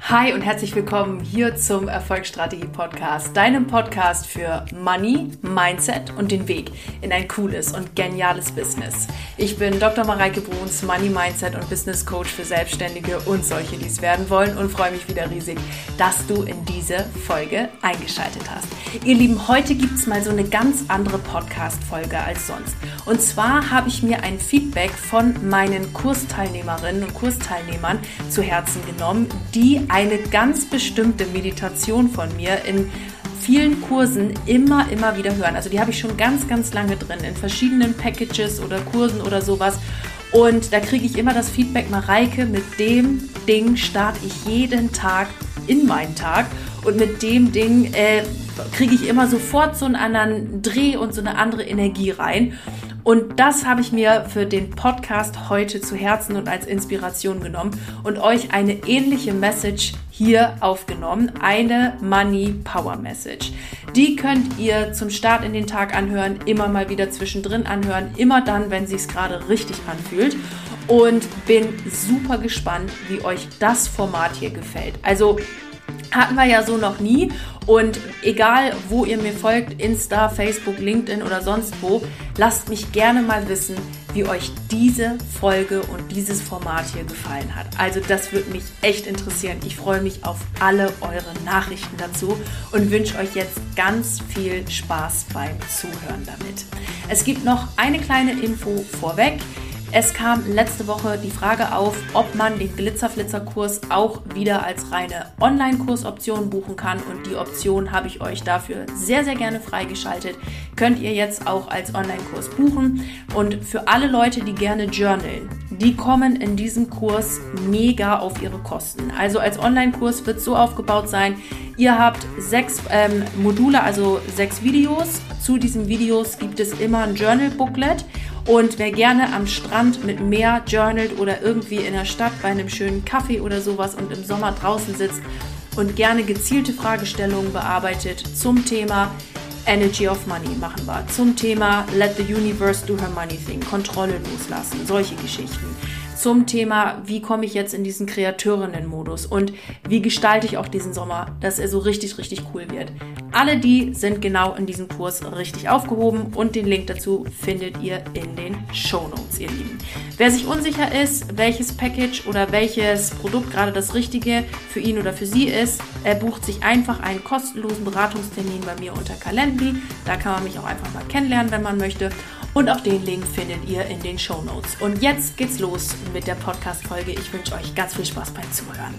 Hi und herzlich willkommen hier zum Erfolgsstrategie Podcast, deinem Podcast für Money, Mindset und den Weg in ein cooles und geniales Business. Ich bin Dr. Mareike Bruns, Money Mindset und Business Coach für Selbstständige und solche, die es werden wollen und freue mich wieder riesig, dass du in diese Folge eingeschaltet hast. Ihr Lieben, heute gibt es mal so eine ganz andere Podcast-Folge als sonst. Und zwar habe ich mir ein Feedback von meinen Kursteilnehmerinnen und Kursteilnehmern zu Herzen genommen, die eine ganz bestimmte Meditation von mir in vielen Kursen immer, immer wieder hören. Also die habe ich schon ganz, ganz lange drin, in verschiedenen Packages oder Kursen oder sowas. Und da kriege ich immer das Feedback, Mareike, mit dem Ding starte ich jeden Tag in meinen Tag. Und mit dem Ding äh, kriege ich immer sofort so einen anderen Dreh und so eine andere Energie rein. Und das habe ich mir für den Podcast heute zu Herzen und als Inspiration genommen und euch eine ähnliche Message hier aufgenommen, eine Money Power Message. Die könnt ihr zum Start in den Tag anhören, immer mal wieder zwischendrin anhören, immer dann, wenn sich es gerade richtig anfühlt. Und bin super gespannt, wie euch das Format hier gefällt. Also hatten wir ja so noch nie. Und egal, wo ihr mir folgt, Insta, Facebook, LinkedIn oder sonst wo, lasst mich gerne mal wissen, wie euch diese Folge und dieses Format hier gefallen hat. Also das würde mich echt interessieren. Ich freue mich auf alle eure Nachrichten dazu und wünsche euch jetzt ganz viel Spaß beim Zuhören damit. Es gibt noch eine kleine Info vorweg. Es kam letzte Woche die Frage auf, ob man den Glitzerflitzer-Kurs auch wieder als reine Online-Kursoption buchen kann. Und die Option habe ich euch dafür sehr, sehr gerne freigeschaltet. Könnt ihr jetzt auch als Online-Kurs buchen. Und für alle Leute, die gerne journalen, die kommen in diesem Kurs mega auf ihre Kosten. Also als Online-Kurs wird so aufgebaut sein, ihr habt sechs ähm, Module, also sechs Videos. Zu diesen Videos gibt es immer ein Journal-Booklet. Und wer gerne am Strand mit Meer journalt oder irgendwie in der Stadt bei einem schönen Kaffee oder sowas und im Sommer draußen sitzt und gerne gezielte Fragestellungen bearbeitet zum Thema Energy of Money machen wir, zum Thema Let the Universe do her money thing, Kontrolle loslassen, solche Geschichten zum Thema, wie komme ich jetzt in diesen Kreatorinnen-Modus und wie gestalte ich auch diesen Sommer, dass er so richtig, richtig cool wird. Alle die sind genau in diesem Kurs richtig aufgehoben und den Link dazu findet ihr in den Show Notes, ihr Lieben. Wer sich unsicher ist, welches Package oder welches Produkt gerade das Richtige für ihn oder für sie ist, er bucht sich einfach einen kostenlosen Beratungstermin bei mir unter Calendly. Da kann man mich auch einfach mal kennenlernen, wenn man möchte. Und auch den Link findet ihr in den Show Notes. Und jetzt geht's los mit der Podcast-Folge. Ich wünsche euch ganz viel Spaß beim Zuhören.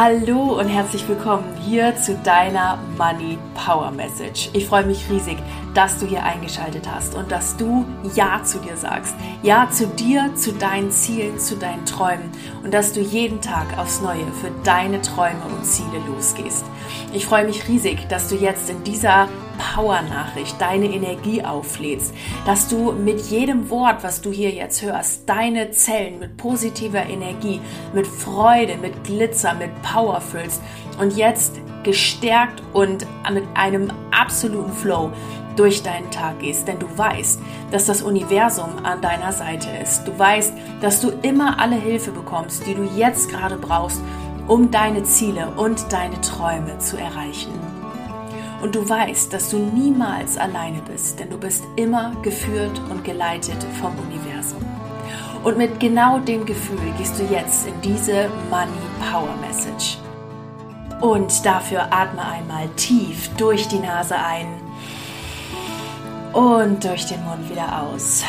Hallo und herzlich willkommen hier zu deiner Money Power Message. Ich freue mich riesig, dass du hier eingeschaltet hast und dass du Ja zu dir sagst. Ja zu dir, zu deinen Zielen, zu deinen Träumen und dass du jeden Tag aufs Neue für deine Träume und Ziele losgehst. Ich freue mich riesig, dass du jetzt in dieser Power-Nachricht deine Energie auflädst, dass du mit jedem Wort, was du hier jetzt hörst, deine Zellen mit positiver Energie, mit Freude, mit Glitzer, mit Power füllst und jetzt gestärkt und mit einem absoluten Flow durch deinen Tag gehst, denn du weißt, dass das Universum an deiner Seite ist. Du weißt, dass du immer alle Hilfe bekommst, die du jetzt gerade brauchst, um deine Ziele und deine Träume zu erreichen. Und du weißt, dass du niemals alleine bist, denn du bist immer geführt und geleitet vom Universum. Und mit genau dem Gefühl gehst du jetzt in diese Money Power Message. Und dafür atme einmal tief durch die Nase ein und durch den Mund wieder aus.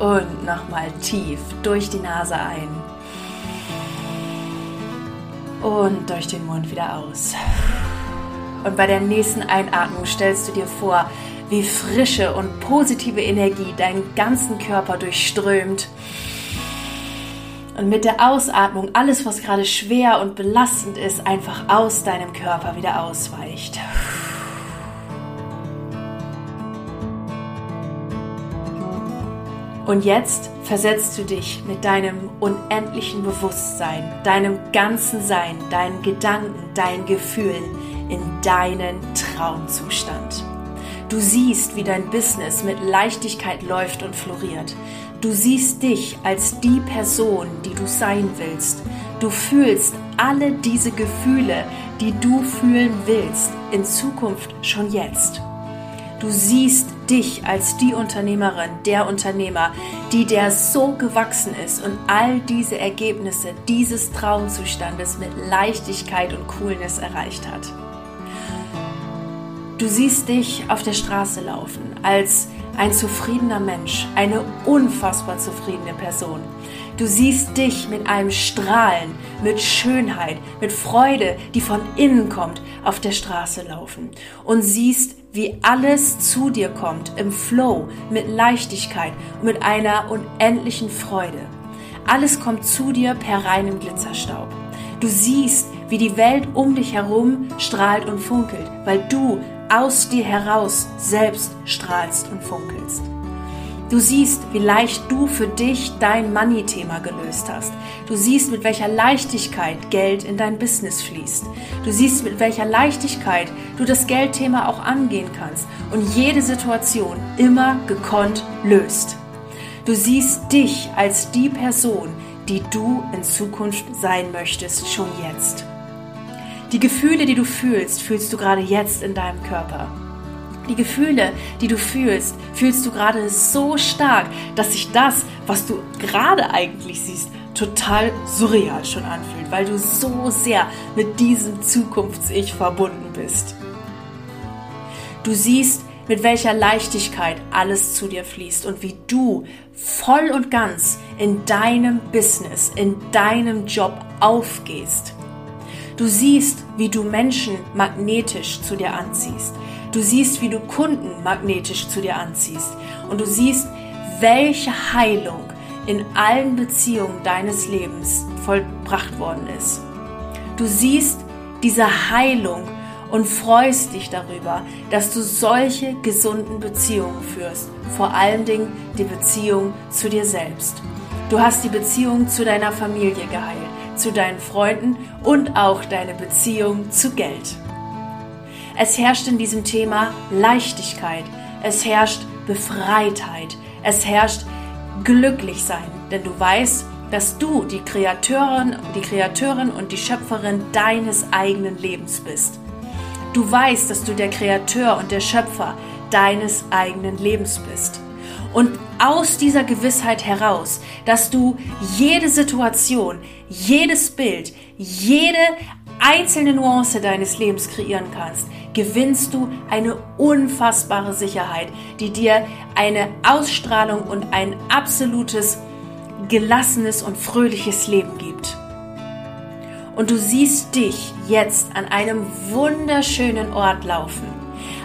Und nochmal tief durch die Nase ein und durch den Mund wieder aus. Und bei der nächsten Einatmung stellst du dir vor, wie frische und positive Energie deinen ganzen Körper durchströmt. Und mit der Ausatmung alles, was gerade schwer und belastend ist, einfach aus deinem Körper wieder ausweicht. Und jetzt versetzt du dich mit deinem unendlichen Bewusstsein, deinem ganzen Sein, deinen Gedanken, deinen Gefühlen in deinen Traumzustand. Du siehst, wie dein Business mit Leichtigkeit läuft und floriert. Du siehst dich als die Person, die du sein willst. Du fühlst alle diese Gefühle, die du fühlen willst, in Zukunft schon jetzt. Du siehst dich als die Unternehmerin, der Unternehmer, die der so gewachsen ist und all diese Ergebnisse dieses Traumzustandes mit Leichtigkeit und Coolness erreicht hat. Du siehst dich auf der Straße laufen als ein zufriedener Mensch, eine unfassbar zufriedene Person. Du siehst dich mit einem Strahlen, mit Schönheit, mit Freude, die von innen kommt, auf der Straße laufen und siehst, wie alles zu dir kommt im Flow, mit Leichtigkeit und mit einer unendlichen Freude. Alles kommt zu dir per reinem Glitzerstaub. Du siehst, wie die Welt um dich herum strahlt und funkelt, weil du aus dir heraus selbst strahlst und funkelst. Du siehst, wie leicht du für dich dein Money-Thema gelöst hast. Du siehst, mit welcher Leichtigkeit Geld in dein Business fließt. Du siehst, mit welcher Leichtigkeit du das Geldthema auch angehen kannst und jede Situation immer gekonnt löst. Du siehst dich als die Person, die du in Zukunft sein möchtest, schon jetzt. Die Gefühle, die du fühlst, fühlst du gerade jetzt in deinem Körper. Die Gefühle, die du fühlst, fühlst du gerade so stark, dass sich das, was du gerade eigentlich siehst, total surreal schon anfühlt, weil du so sehr mit diesem Zukunfts-Ich verbunden bist. Du siehst, mit welcher Leichtigkeit alles zu dir fließt und wie du voll und ganz in deinem Business, in deinem Job aufgehst. Du siehst, wie du Menschen magnetisch zu dir anziehst. Du siehst, wie du Kunden magnetisch zu dir anziehst. Und du siehst, welche Heilung in allen Beziehungen deines Lebens vollbracht worden ist. Du siehst diese Heilung und freust dich darüber, dass du solche gesunden Beziehungen führst. Vor allen Dingen die Beziehung zu dir selbst. Du hast die Beziehung zu deiner Familie geheilt zu deinen Freunden und auch deine Beziehung zu Geld. Es herrscht in diesem Thema Leichtigkeit, es herrscht Befreitheit, es herrscht glücklich sein, denn du weißt, dass du die Kreateurin, die Kreateurin und die Schöpferin deines eigenen Lebens bist. Du weißt, dass du der Kreateur und der Schöpfer deines eigenen Lebens bist. Und aus dieser Gewissheit heraus, dass du jede Situation, jedes Bild, jede einzelne Nuance deines Lebens kreieren kannst, gewinnst du eine unfassbare Sicherheit, die dir eine Ausstrahlung und ein absolutes gelassenes und fröhliches Leben gibt. Und du siehst dich jetzt an einem wunderschönen Ort laufen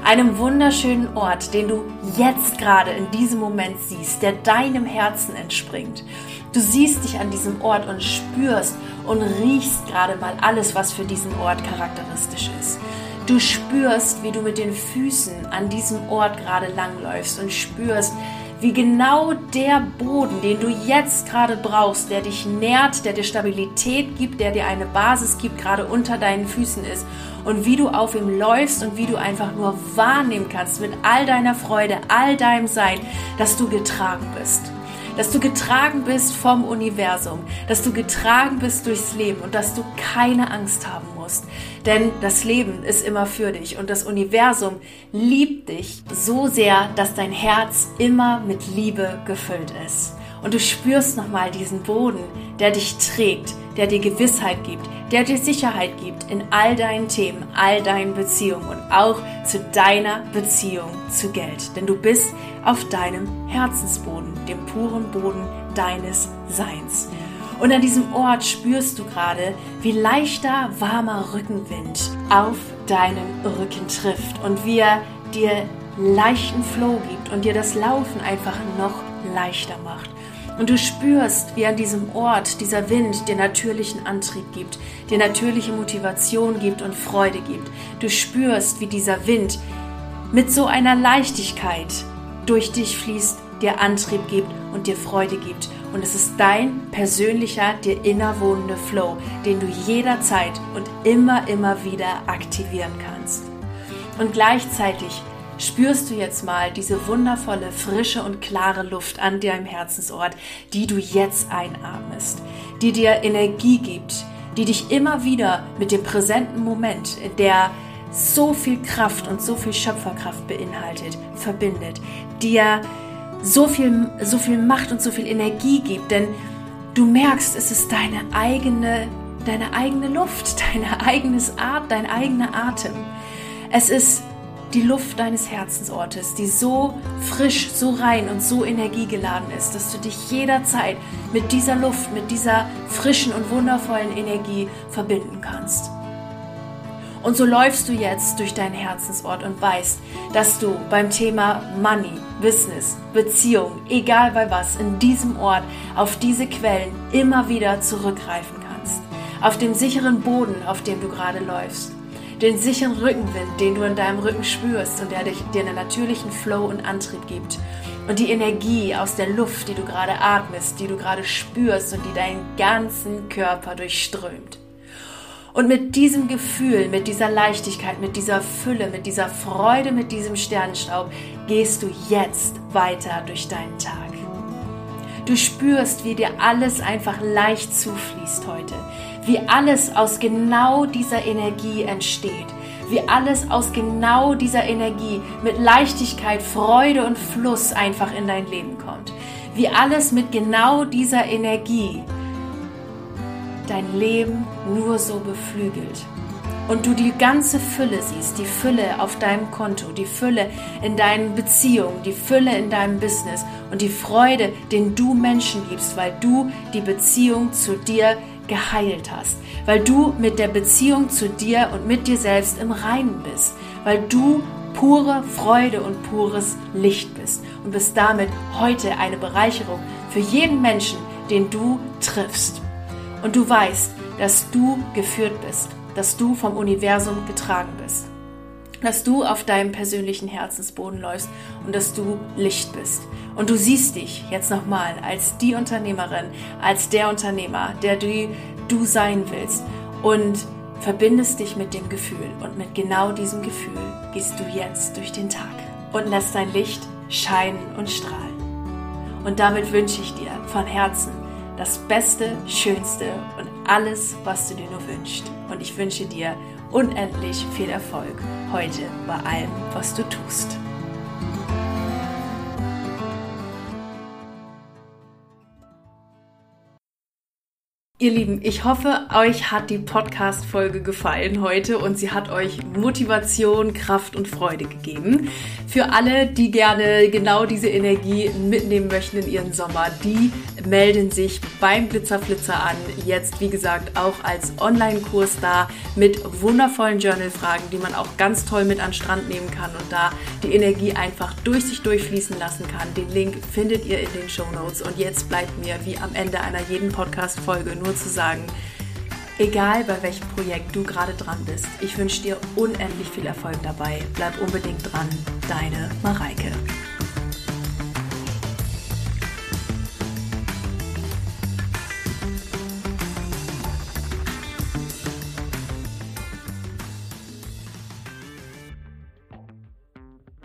einem wunderschönen Ort, den du jetzt gerade in diesem Moment siehst, der deinem Herzen entspringt. Du siehst dich an diesem Ort und spürst und riechst gerade mal alles, was für diesen Ort charakteristisch ist. Du spürst, wie du mit den Füßen an diesem Ort gerade langläufst und spürst, wie genau der Boden, den du jetzt gerade brauchst, der dich nährt, der dir Stabilität gibt, der dir eine Basis gibt, gerade unter deinen Füßen ist. Und wie du auf ihm läufst und wie du einfach nur wahrnehmen kannst mit all deiner Freude, all deinem Sein, dass du getragen bist dass du getragen bist vom Universum, dass du getragen bist durchs Leben und dass du keine Angst haben musst. Denn das Leben ist immer für dich und das Universum liebt dich so sehr, dass dein Herz immer mit Liebe gefüllt ist. Und du spürst nochmal diesen Boden, der dich trägt, der dir Gewissheit gibt, der dir Sicherheit gibt in all deinen Themen, all deinen Beziehungen und auch zu deiner Beziehung zu Geld. Denn du bist auf deinem Herzensboden, dem puren Boden deines Seins. Und an diesem Ort spürst du gerade, wie leichter, warmer Rückenwind auf deinen Rücken trifft und wie er dir leichten Flow gibt und dir das Laufen einfach noch leichter macht. Und du spürst, wie an diesem Ort dieser Wind dir natürlichen Antrieb gibt, dir natürliche Motivation gibt und Freude gibt. Du spürst, wie dieser Wind mit so einer Leichtigkeit durch dich fließt, dir Antrieb gibt und dir Freude gibt. Und es ist dein persönlicher, dir innerwohnende Flow, den du jederzeit und immer, immer wieder aktivieren kannst. Und gleichzeitig spürst du jetzt mal diese wundervolle, frische und klare Luft an deinem Herzensort, die du jetzt einatmest, die dir Energie gibt, die dich immer wieder mit dem präsenten Moment, der so viel Kraft und so viel Schöpferkraft beinhaltet, verbindet, dir so viel, so viel Macht und so viel Energie gibt, denn du merkst, es ist deine eigene, deine eigene Luft, deine eigenes Art, dein eigener Atem. Es ist die Luft deines Herzensortes, die so frisch, so rein und so energiegeladen ist, dass du dich jederzeit mit dieser Luft, mit dieser frischen und wundervollen Energie verbinden kannst. Und so läufst du jetzt durch deinen Herzensort und weißt, dass du beim Thema Money, Business, Beziehung, egal bei was, in diesem Ort auf diese Quellen immer wieder zurückgreifen kannst. Auf dem sicheren Boden, auf dem du gerade läufst. Den sicheren Rückenwind, den du in deinem Rücken spürst und der dir einen natürlichen Flow und Antrieb gibt. Und die Energie aus der Luft, die du gerade atmest, die du gerade spürst und die deinen ganzen Körper durchströmt. Und mit diesem Gefühl, mit dieser Leichtigkeit, mit dieser Fülle, mit dieser Freude, mit diesem Sternenstaub gehst du jetzt weiter durch deinen Tag. Du spürst, wie dir alles einfach leicht zufließt heute, wie alles aus genau dieser Energie entsteht, wie alles aus genau dieser Energie mit Leichtigkeit, Freude und Fluss einfach in dein Leben kommt, wie alles mit genau dieser Energie dein Leben nur so beflügelt. Und du die ganze Fülle siehst, die Fülle auf deinem Konto, die Fülle in deinen Beziehungen, die Fülle in deinem Business und die Freude, den du Menschen gibst, weil du die Beziehung zu dir geheilt hast, weil du mit der Beziehung zu dir und mit dir selbst im Reinen bist, weil du pure Freude und pures Licht bist und bist damit heute eine Bereicherung für jeden Menschen, den du triffst und du weißt, dass du geführt bist, dass du vom Universum getragen bist, dass du auf deinem persönlichen Herzensboden läufst und dass du Licht bist. Und du siehst dich jetzt nochmal als die Unternehmerin, als der Unternehmer, der du, du sein willst und verbindest dich mit dem Gefühl. Und mit genau diesem Gefühl gehst du jetzt durch den Tag und lässt dein Licht scheinen und strahlen. Und damit wünsche ich dir von Herzen das Beste, Schönste und alles, was du dir nur wünschst. Und ich wünsche dir unendlich viel Erfolg heute bei allem, was du tust. Ihr Lieben, ich hoffe, euch hat die Podcast-Folge gefallen heute und sie hat euch Motivation, Kraft und Freude gegeben. Für alle, die gerne genau diese Energie mitnehmen möchten in ihren Sommer, die melden sich beim Glitzerflitzer an. Jetzt, wie gesagt, auch als Online-Kurs da mit wundervollen Journal-Fragen, die man auch ganz toll mit an den Strand nehmen kann und da die Energie einfach durch sich durchfließen lassen kann. Den Link findet ihr in den Show Notes. Und jetzt bleibt mir wie am Ende einer jeden Podcast-Folge nur zu sagen, egal bei welchem Projekt du gerade dran bist, ich wünsche dir unendlich viel Erfolg dabei. Bleib unbedingt dran. Deine Mareike.